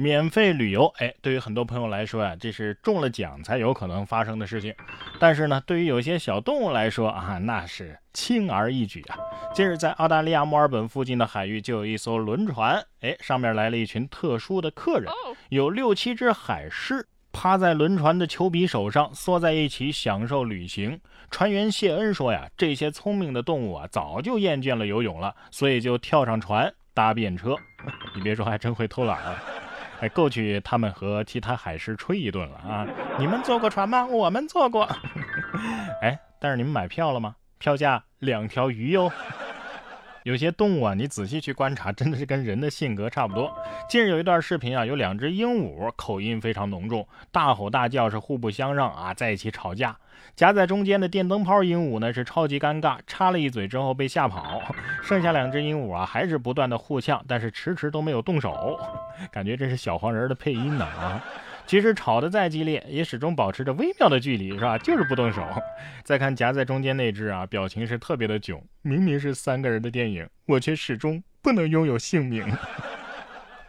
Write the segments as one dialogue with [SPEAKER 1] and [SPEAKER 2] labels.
[SPEAKER 1] 免费旅游，哎，对于很多朋友来说呀，这是中了奖才有可能发生的事情。但是呢，对于有些小动物来说啊，那是轻而易举啊。近日，在澳大利亚墨尔本附近的海域，就有一艘轮船，哎，上面来了一群特殊的客人，有六七只海狮。趴在轮船的球鼻手上，缩在一起享受旅行。船员谢恩说：“呀，这些聪明的动物啊，早就厌倦了游泳了，所以就跳上船搭便车。你别说，还真会偷懒啊！哎，够去他们和其他海狮吹一顿了啊！你们坐过船吗？我们坐过。哎，但是你们买票了吗？票价两条鱼哟。”有些动物啊，你仔细去观察，真的是跟人的性格差不多。近日有一段视频啊，有两只鹦鹉，口音非常浓重，大吼大叫，是互不相让啊，在一起吵架。夹在中间的电灯泡鹦鹉呢，是超级尴尬，插了一嘴之后被吓跑。剩下两只鹦鹉啊，还是不断的互呛，但是迟迟都没有动手，感觉这是小黄人的配音呢啊。其实吵得再激烈，也始终保持着微妙的距离，是吧？就是不动手。再看夹在中间那只啊，表情是特别的囧。明明是三个人的电影，我却始终不能拥有姓名。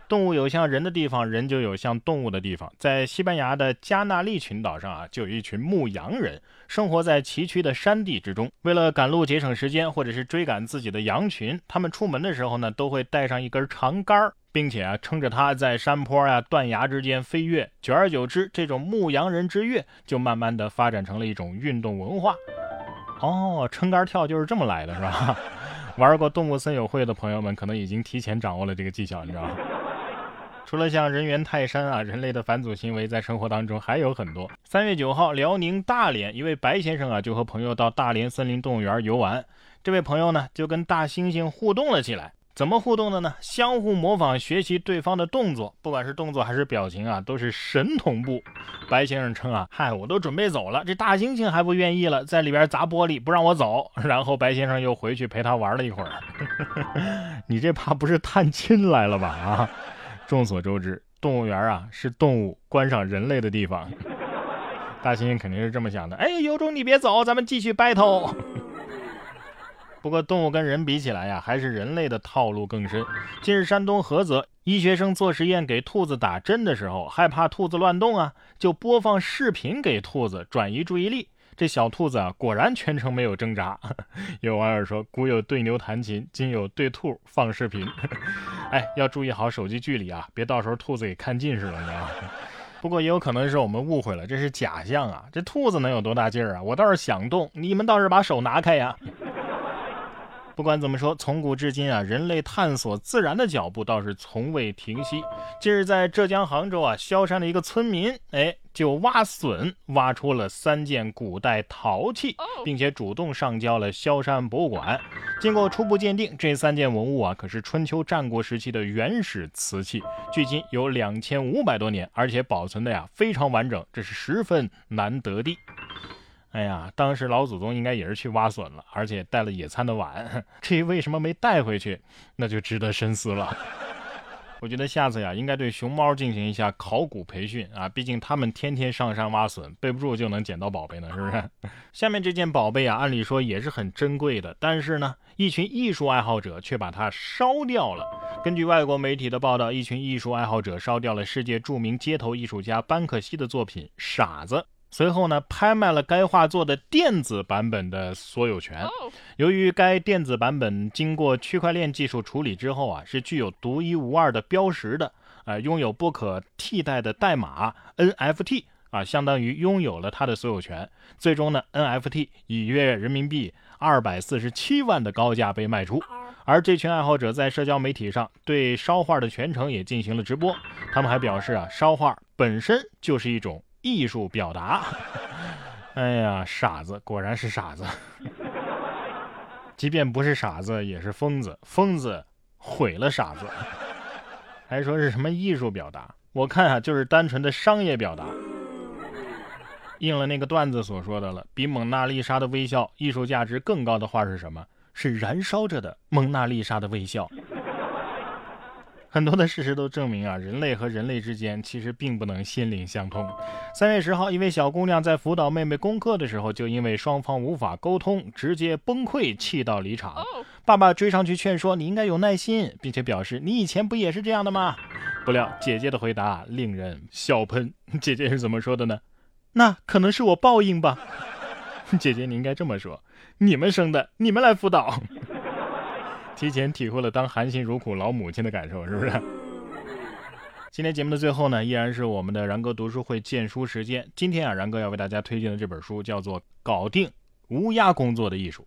[SPEAKER 1] 动物有像人的地方，人就有像动物的地方。在西班牙的加纳利群岛上啊，就有一群牧羊人，生活在崎岖的山地之中。为了赶路节省时间，或者是追赶自己的羊群，他们出门的时候呢，都会带上一根长杆。并且啊，撑着它在山坡啊、断崖之间飞跃，久而久之，这种牧羊人之跃就慢慢的发展成了一种运动文化。哦，撑杆跳就是这么来的，是吧？玩过动物森友会的朋友们可能已经提前掌握了这个技巧，你知道吗？除了像人猿泰山啊，人类的反祖行为在生活当中还有很多。三月九号，辽宁大连一位白先生啊，就和朋友到大连森林动物园游玩，这位朋友呢，就跟大猩猩互动了起来。怎么互动的呢？相互模仿学习对方的动作，不管是动作还是表情啊，都是神同步。白先生称啊，嗨，我都准备走了，这大猩猩还不愿意了，在里边砸玻璃不让我走。然后白先生又回去陪他玩了一会儿。你这怕不是探亲来了吧？啊！众所周知，动物园啊是动物观赏人类的地方。大猩猩肯定是这么想的。哎，有种你别走，咱们继续 battle。不过动物跟人比起来呀，还是人类的套路更深。近日，山东菏泽医学生做实验给兔子打针的时候，害怕兔子乱动啊，就播放视频给兔子转移注意力。这小兔子啊，果然全程没有挣扎。有网友说：“古有对牛弹琴，今有对兔放视频。”哎，要注意好手机距离啊，别到时候兔子给看近视了，你知道吗？不过也有可能是我们误会了，这是假象啊。这兔子能有多大劲儿啊？我倒是想动，你们倒是把手拿开呀。不管怎么说，从古至今啊，人类探索自然的脚步倒是从未停息。近日，在浙江杭州啊，萧山的一个村民，哎，就挖笋挖出了三件古代陶器，并且主动上交了萧山博物馆。经过初步鉴定，这三件文物啊，可是春秋战国时期的原始瓷器，距今有两千五百多年，而且保存的呀非常完整，这是十分难得的。哎呀，当时老祖宗应该也是去挖笋了，而且带了野餐的碗，至于为什么没带回去，那就值得深思了。我觉得下次呀，应该对熊猫进行一下考古培训啊，毕竟他们天天上山挖笋，背不住就能捡到宝贝呢，是不是？下面这件宝贝啊，按理说也是很珍贵的，但是呢，一群艺术爱好者却把它烧掉了。根据外国媒体的报道，一群艺术爱好者烧掉了世界著名街头艺术家班克西的作品《傻子》。随后呢，拍卖了该画作的电子版本的所有权。由于该电子版本经过区块链技术处理之后啊，是具有独一无二的标识的，呃，拥有不可替代的代码 NFT 啊，相当于拥有了它的所有权。最终呢，NFT 以约人民币二百四十七万的高价被卖出。而这群爱好者在社交媒体上对烧画的全程也进行了直播。他们还表示啊，烧画本身就是一种。艺术表达，哎呀，傻子果然是傻子，即便不是傻子也是疯子，疯子毁了傻子，还说是什么艺术表达？我看啊，就是单纯的商业表达，应了那个段子所说的了。比蒙娜丽莎的微笑艺术价值更高的话是什么？是燃烧着的蒙娜丽莎的微笑。很多的事实都证明啊，人类和人类之间其实并不能心灵相通。三月十号，一位小姑娘在辅导妹妹功课的时候，就因为双方无法沟通，直接崩溃，气到离场。爸爸追上去劝说：“你应该有耐心，并且表示你以前不也是这样的吗？”不料姐姐的回答令人笑喷。姐姐是怎么说的呢？那可能是我报应吧。姐姐，你应该这么说：你们生的，你们来辅导。提前体会了当含辛茹苦老母亲的感受，是不是？今天节目的最后呢，依然是我们的然哥读书会荐书时间。今天啊，然哥要为大家推荐的这本书叫做《搞定无压工作的艺术》。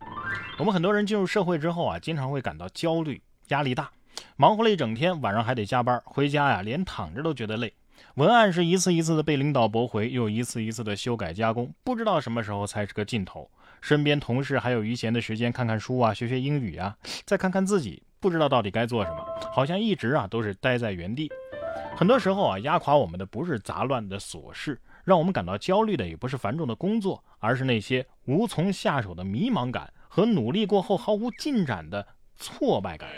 [SPEAKER 1] 我们很多人进入社会之后啊，经常会感到焦虑、压力大，忙活了一整天，晚上还得加班，回家呀，连躺着都觉得累。文案是一次一次的被领导驳回，又一次一次的修改加工，不知道什么时候才是个尽头。身边同事还有余闲的时间看看书啊，学学英语啊，再看看自己，不知道到底该做什么，好像一直啊都是待在原地。很多时候啊，压垮我们的不是杂乱的琐事，让我们感到焦虑的也不是繁重的工作，而是那些无从下手的迷茫感和努力过后毫无进展的挫败感。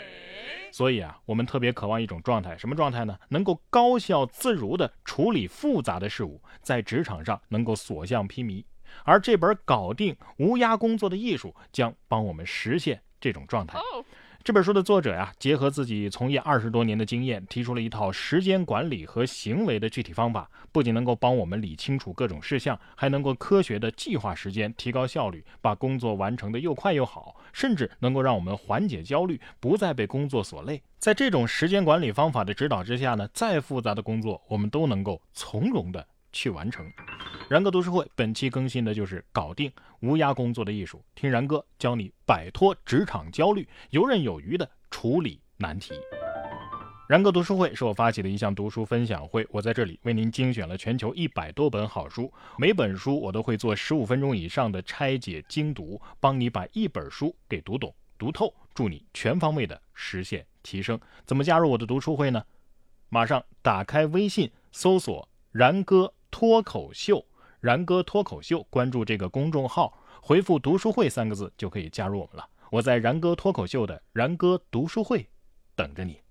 [SPEAKER 1] 所以啊，我们特别渴望一种状态，什么状态呢？能够高效自如地处理复杂的事物，在职场上能够所向披靡。而这本《搞定无压工作的艺术》将帮我们实现这种状态。这本书的作者呀，结合自己从业二十多年的经验，提出了一套时间管理和行为的具体方法，不仅能够帮我们理清楚各种事项，还能够科学的计划时间，提高效率，把工作完成的又快又好，甚至能够让我们缓解焦虑，不再被工作所累。在这种时间管理方法的指导之下呢，再复杂的工作，我们都能够从容的去完成。然哥读书会本期更新的就是搞定无压工作的艺术，听然哥教你摆脱职场焦虑，游刃有余的处理难题。然哥读书会是我发起的一项读书分享会，我在这里为您精选了全球一百多本好书，每本书我都会做十五分钟以上的拆解精读，帮你把一本书给读懂读透，助你全方位的实现提升。怎么加入我的读书会呢？马上打开微信搜索然哥脱口秀。然哥脱口秀，关注这个公众号，回复“读书会”三个字就可以加入我们了。我在然哥脱口秀的然哥读书会等着你。